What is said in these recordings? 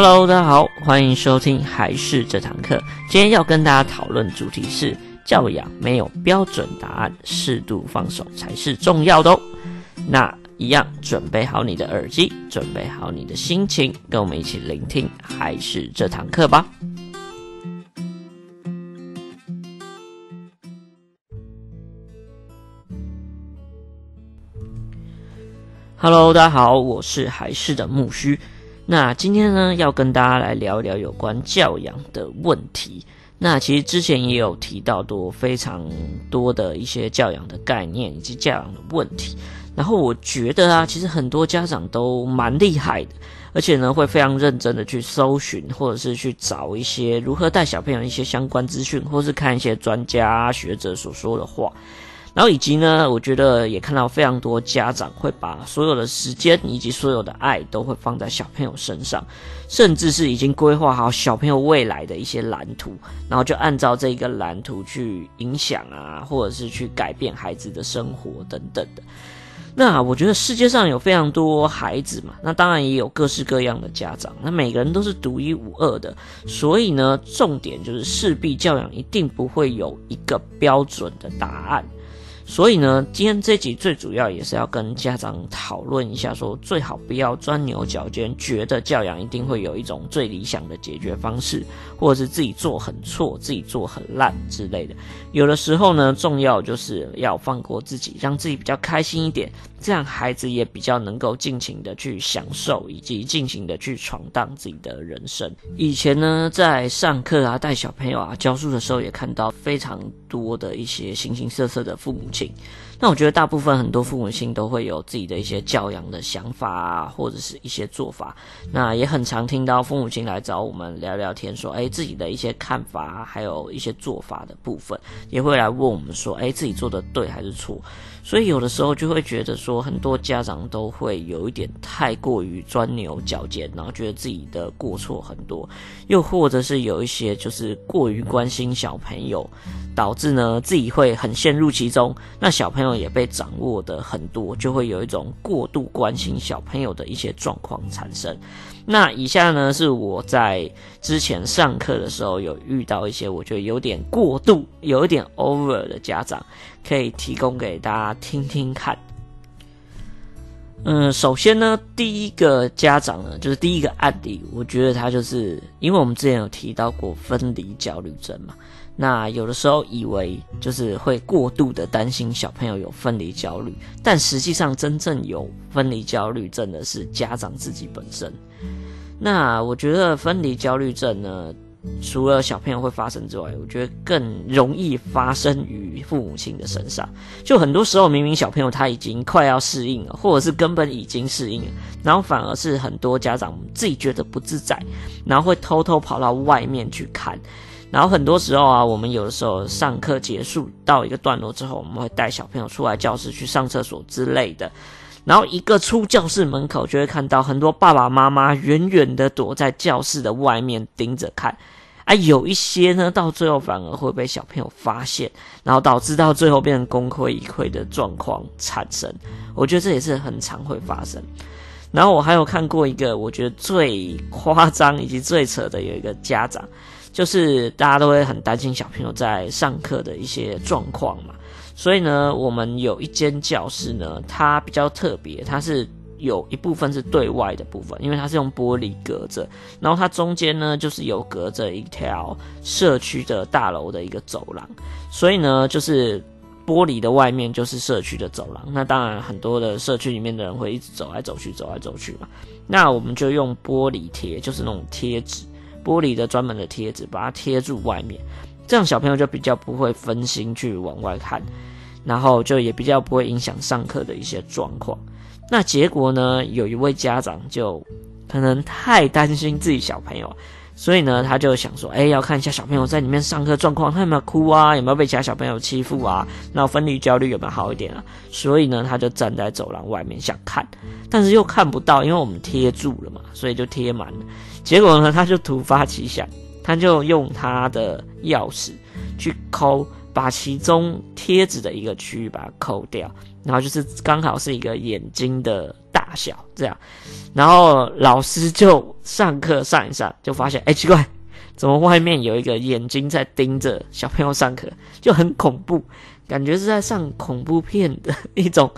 Hello，大家好，欢迎收听还是这堂课。今天要跟大家讨论主题是教养没有标准答案，适度放手才是重要的哦。那一样，准备好你的耳机，准备好你的心情，跟我们一起聆听还是这堂课吧。Hello，大家好，我是还是的木须。那今天呢，要跟大家来聊一聊有关教养的问题。那其实之前也有提到多非常多的一些教养的概念以及教养的问题。然后我觉得啊，其实很多家长都蛮厉害的，而且呢，会非常认真的去搜寻或者是去找一些如何带小朋友一些相关资讯，或是看一些专家学者所说的话。然后以及呢，我觉得也看到非常多家长会把所有的时间以及所有的爱都会放在小朋友身上，甚至是已经规划好小朋友未来的一些蓝图，然后就按照这一个蓝图去影响啊，或者是去改变孩子的生活等等的。那我觉得世界上有非常多孩子嘛，那当然也有各式各样的家长，那每个人都是独一无二的，所以呢，重点就是势必教养一定不会有一个标准的答案。所以呢，今天这集最主要也是要跟家长讨论一下，说最好不要钻牛角尖，觉得教养一定会有一种最理想的解决方式，或者是自己做很错、自己做很烂之类的。有的时候呢，重要就是要放过自己，让自己比较开心一点，这样孩子也比较能够尽情的去享受，以及尽情的去闯荡自己的人生。以前呢，在上课啊、带小朋友啊、教书的时候，也看到非常多的一些形形色色的父母亲。那我觉得大部分很多父母亲都会有自己的一些教养的想法啊，或者是一些做法。那也很常听到父母亲来找我们聊聊天，说，哎，自己的一些看法，还有一些做法的部分，也会来问我们说，哎，自己做的对还是错？所以有的时候就会觉得说，很多家长都会有一点太过于钻牛角尖，然后觉得自己的过错很多，又或者是有一些就是过于关心小朋友，导致呢自己会很陷入其中，那小朋友也被掌握的很多，就会有一种过度关心小朋友的一些状况产生。那以下呢是我在之前上课的时候有遇到一些我觉得有点过度、有一点 over 的家长，可以提供给大家听听看。嗯，首先呢，第一个家长呢，就是第一个案例，我觉得他就是因为我们之前有提到过分离焦虑症嘛。那有的时候以为就是会过度的担心小朋友有分离焦虑，但实际上真正有分离焦虑症的是家长自己本身。那我觉得分离焦虑症呢，除了小朋友会发生之外，我觉得更容易发生于父母亲的身上。就很多时候明明小朋友他已经快要适应了，或者是根本已经适应了，然后反而是很多家长自己觉得不自在，然后会偷偷跑到外面去看。然后很多时候啊，我们有的时候上课结束到一个段落之后，我们会带小朋友出来教室去上厕所之类的。然后一个出教室门口，就会看到很多爸爸妈妈远远的躲在教室的外面盯着看。啊，有一些呢，到最后反而会被小朋友发现，然后导致到最后变成功亏一篑的状况产生。我觉得这也是很常会发生。然后我还有看过一个我觉得最夸张以及最扯的，有一个家长。就是大家都会很担心小朋友在上课的一些状况嘛，所以呢，我们有一间教室呢，它比较特别，它是有一部分是对外的部分，因为它是用玻璃隔着，然后它中间呢就是有隔着一条社区的大楼的一个走廊，所以呢，就是玻璃的外面就是社区的走廊，那当然很多的社区里面的人会一直走来走去，走来走去嘛，那我们就用玻璃贴，就是那种贴纸。玻璃的专门的贴纸，把它贴住外面，这样小朋友就比较不会分心去往外看，然后就也比较不会影响上课的一些状况。那结果呢，有一位家长就可能太担心自己小朋友，所以呢，他就想说，哎，要看一下小朋友在里面上课状况，他有没有哭啊，有没有被其他小朋友欺负啊，那分离焦虑有没有好一点啊？所以呢，他就站在走廊外面想看，但是又看不到，因为我们贴住了嘛，所以就贴满了。结果呢，他就突发奇想，他就用他的钥匙去抠，把其中贴纸的一个区域把它抠掉，然后就是刚好是一个眼睛的大小这样。然后老师就上课上一上，就发现，哎，奇怪，怎么外面有一个眼睛在盯着小朋友上课，就很恐怖，感觉是在上恐怖片的一种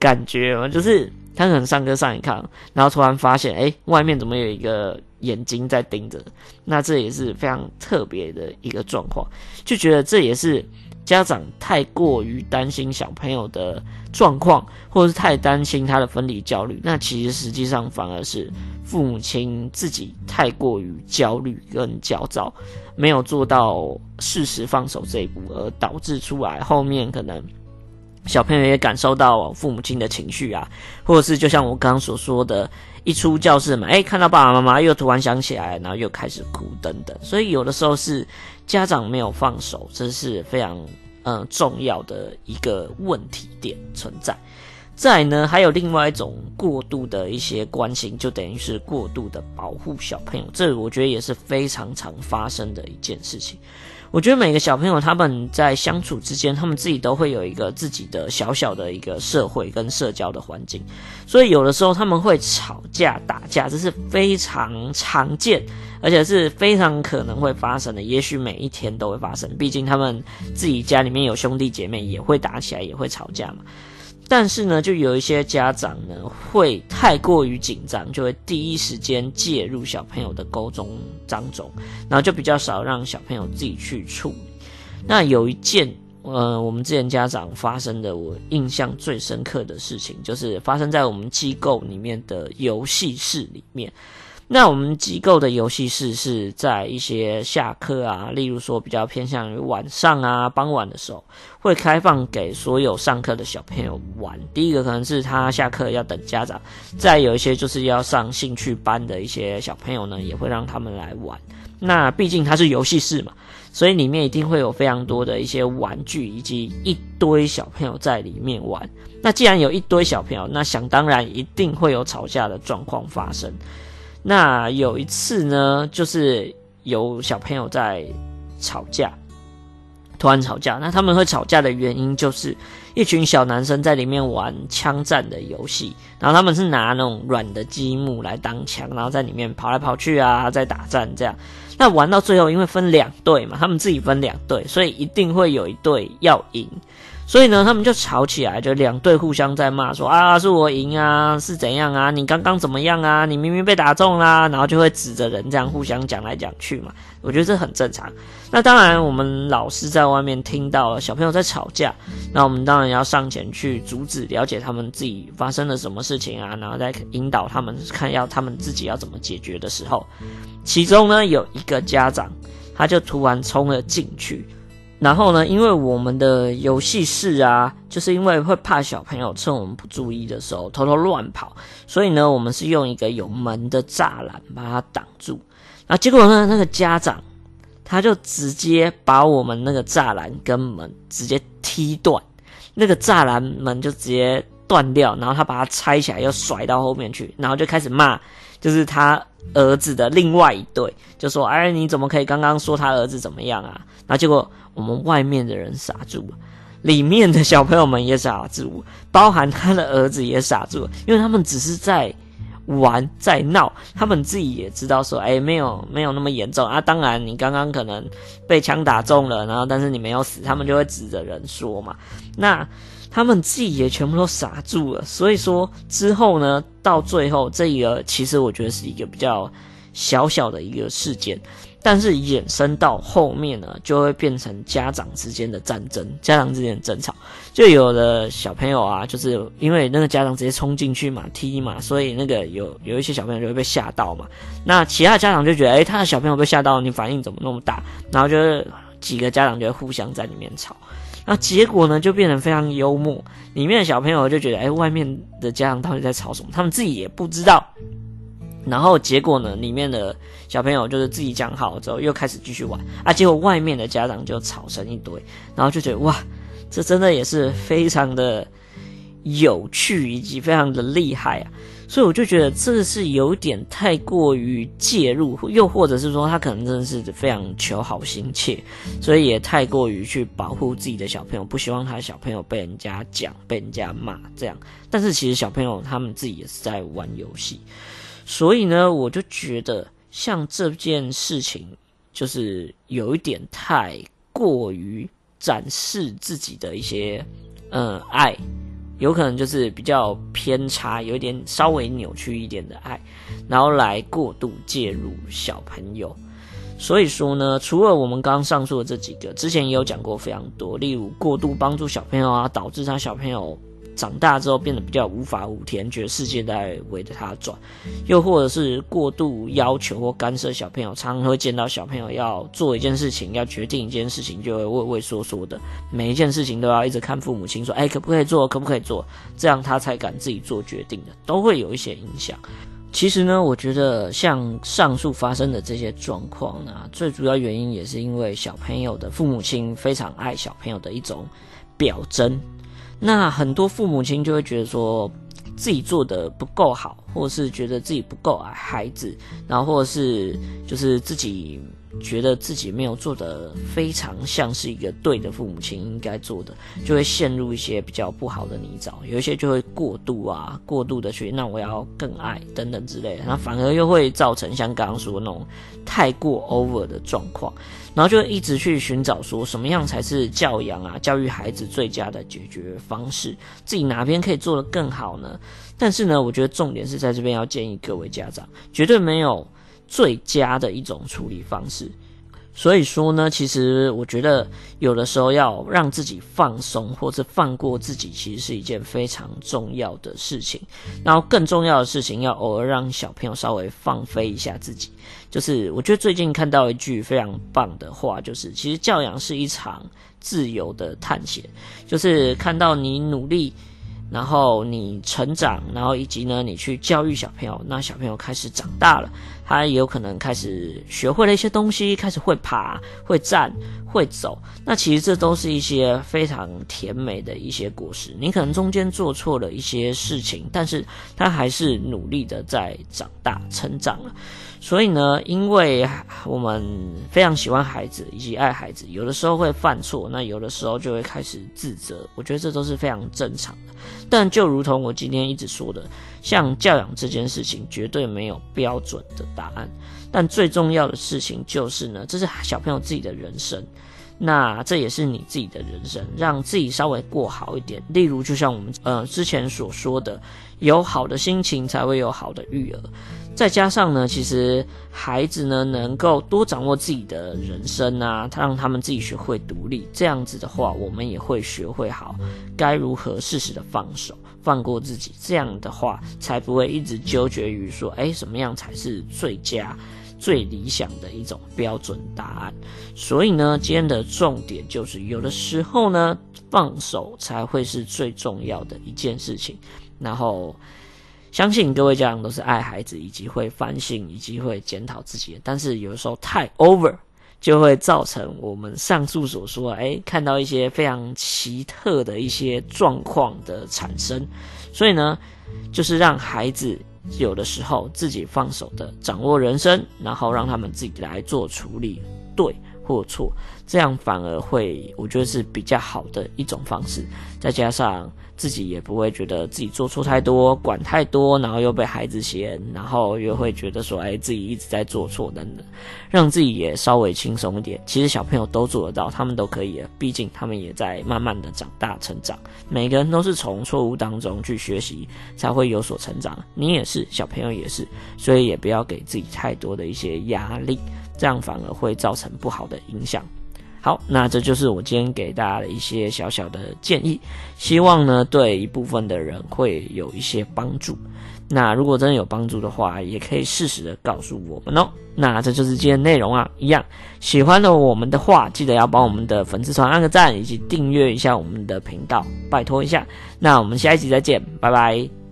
感觉嘛，就是他可能上课上一看，然后突然发现，哎，外面怎么有一个眼睛在盯着？那这也是非常特别的一个状况，就觉得这也是。家长太过于担心小朋友的状况，或者是太担心他的分离焦虑，那其实实际上反而是父母亲自己太过于焦虑跟焦躁，没有做到适时放手这一步，而导致出来后面可能小朋友也感受到父母亲的情绪啊，或者是就像我刚刚所说的，一出教室门，哎，看到爸爸妈妈又突然想起来，然后又开始哭等等，所以有的时候是。家长没有放手，这是非常嗯重要的一个问题点存在。再来呢，还有另外一种过度的一些关心，就等于是过度的保护小朋友，这我觉得也是非常常发生的一件事情。我觉得每个小朋友他们在相处之间，他们自己都会有一个自己的小小的一个社会跟社交的环境，所以有的时候他们会吵架打架，这是非常常见，而且是非常可能会发生的。也许每一天都会发生，毕竟他们自己家里面有兄弟姐妹，也会打起来，也会吵架嘛。但是呢，就有一些家长呢，会太过于紧张，就会第一时间介入小朋友的沟通当中，然后就比较少让小朋友自己去处理。那有一件，呃，我们之前家长发生的，我印象最深刻的事情，就是发生在我们机构里面的游戏室里面。那我们机构的游戏室是在一些下课啊，例如说比较偏向于晚上啊、傍晚的时候，会开放给所有上课的小朋友玩。第一个可能是他下课要等家长，再有一些就是要上兴趣班的一些小朋友呢，也会让他们来玩。那毕竟它是游戏室嘛，所以里面一定会有非常多的一些玩具，以及一堆小朋友在里面玩。那既然有一堆小朋友，那想当然一定会有吵架的状况发生。那有一次呢，就是有小朋友在吵架，突然吵架。那他们会吵架的原因，就是一群小男生在里面玩枪战的游戏，然后他们是拿那种软的积木来当枪，然后在里面跑来跑去啊，在打战这样。那玩到最后，因为分两队嘛，他们自己分两队，所以一定会有一队要赢。所以呢，他们就吵起来，就两队互相在骂，说啊，是我赢啊，是怎样啊？你刚刚怎么样啊？你明明被打中啦，然后就会指着人这样互相讲来讲去嘛。我觉得这很正常。那当然，我们老师在外面听到了小朋友在吵架，那我们当然要上前去阻止，了解他们自己发生了什么事情啊，然后再引导他们看要他们自己要怎么解决的时候，其中呢有一个家长，他就突然冲了进去。然后呢，因为我们的游戏室啊，就是因为会怕小朋友趁我们不注意的时候偷偷乱跑，所以呢，我们是用一个有门的栅栏把它挡住。那结果呢，那个家长他就直接把我们那个栅栏跟门直接踢断，那个栅栏门就直接断掉，然后他把它拆起来又甩到后面去，然后就开始骂，就是他儿子的另外一对，就说：“哎，你怎么可以刚刚说他儿子怎么样啊？”然后结果。我们外面的人傻住了，里面的小朋友们也傻住，包含他的儿子也傻住了，因为他们只是在玩，在闹，他们自己也知道说，哎，没有没有那么严重啊。当然，你刚刚可能被枪打中了，然后但是你没有死，他们就会指着人说嘛。那他们自己也全部都傻住了。所以说之后呢，到最后这个其实我觉得是一个比较小小的一个事件。但是衍生到后面呢，就会变成家长之间的战争，家长之间的争吵。就有的小朋友啊，就是因为那个家长直接冲进去嘛，踢嘛，所以那个有有一些小朋友就会被吓到嘛。那其他家长就觉得，哎、他的小朋友被吓到，你反应怎么那么大？然后就是几个家长就会互相在里面吵。那结果呢，就变得非常幽默。里面的小朋友就觉得，哎、外面的家长到底在吵什么？他们自己也不知道。然后结果呢，里面的小朋友就是自己讲好之后，又开始继续玩啊。结果外面的家长就吵成一堆，然后就觉得哇，这真的也是非常的有趣以及非常的厉害啊。所以我就觉得这是有点太过于介入，又或者是说他可能真的是非常求好心切，所以也太过于去保护自己的小朋友，不希望他小朋友被人家讲、被人家骂这样。但是其实小朋友他们自己也是在玩游戏，所以呢，我就觉得像这件事情，就是有一点太过于展示自己的一些嗯爱。有可能就是比较偏差，有一点稍微扭曲一点的爱，然后来过度介入小朋友。所以说呢，除了我们刚刚上述的这几个，之前也有讲过非常多，例如过度帮助小朋友啊，导致他小朋友。长大之后变得比较无法无天，觉得世界在围着他转，又或者是过度要求或干涉小朋友，常常会见到小朋友要做一件事情，要决定一件事情，就会畏畏缩缩的，每一件事情都要一直看父母亲说，哎，可不可以做，可不可以做，这样他才敢自己做决定的，都会有一些影响。其实呢，我觉得像上述发生的这些状况呢，最主要原因也是因为小朋友的父母亲非常爱小朋友的一种表征。那很多父母亲就会觉得说自己做的不够好，或是觉得自己不够爱孩子，然后或者是就是自己。觉得自己没有做得非常像是一个对的父母亲应该做的，就会陷入一些比较不好的泥沼。有一些就会过度啊，过度的去，那我要更爱等等之类的，那反而又会造成像刚刚说那种太过 over 的状况，然后就一直去寻找说什么样才是教养啊、教育孩子最佳的解决方式，自己哪边可以做得更好呢？但是呢，我觉得重点是在这边要建议各位家长，绝对没有。最佳的一种处理方式，所以说呢，其实我觉得有的时候要让自己放松，或者放过自己，其实是一件非常重要的事情。然后更重要的事情，要偶尔让小朋友稍微放飞一下自己。就是我觉得最近看到一句非常棒的话，就是其实教养是一场自由的探险，就是看到你努力。然后你成长，然后以及呢，你去教育小朋友，那小朋友开始长大了，他有可能开始学会了一些东西，开始会爬、会站、会走。那其实这都是一些非常甜美的一些果实。你可能中间做错了一些事情，但是他还是努力的在长大、成长了。所以呢，因为我们非常喜欢孩子以及爱孩子，有的时候会犯错，那有的时候就会开始自责。我觉得这都是非常正常的。但就如同我今天一直说的，像教养这件事情，绝对没有标准的答案。但最重要的事情就是呢，这是小朋友自己的人生。那这也是你自己的人生，让自己稍微过好一点。例如，就像我们呃之前所说的，有好的心情才会有好的育儿。再加上呢，其实孩子呢能够多掌握自己的人生啊，他让他们自己学会独立。这样子的话，我们也会学会好该如何适时的放手，放过自己。这样的话，才不会一直纠结于说，哎，什么样才是最佳？最理想的一种标准答案，所以呢，今天的重点就是，有的时候呢，放手才会是最重要的一件事情。然后，相信各位家长都是爱孩子，以及会反省，以及会检讨自己。但是有的时候太 over，就会造成我们上述所说，哎，看到一些非常奇特的一些状况的产生。所以呢，就是让孩子。有的时候自己放手的掌握人生，然后让他们自己来做处理，对或错，这样反而会，我觉得是比较好的一种方式。再加上自己也不会觉得自己做错太多，管太多，然后又被孩子嫌，然后又会觉得说，哎，自己一直在做错等等，让自己也稍微轻松一点。其实小朋友都做得到，他们都可以，毕竟他们也在慢慢的长大成长。每个人都是从错误当中去学习，才会有所成长。你也是，小朋友也是，所以也不要给自己太多的一些压力，这样反而会造成不好的影响。好，那这就是我今天给大家的一些小小的建议，希望呢对一部分的人会有一些帮助。那如果真的有帮助的话，也可以适时的告诉我们哦。那这就是今天内容啊，一样喜欢的我们的话，记得要帮我们的粉丝团按个赞，以及订阅一下我们的频道，拜托一下。那我们下一集再见，拜拜。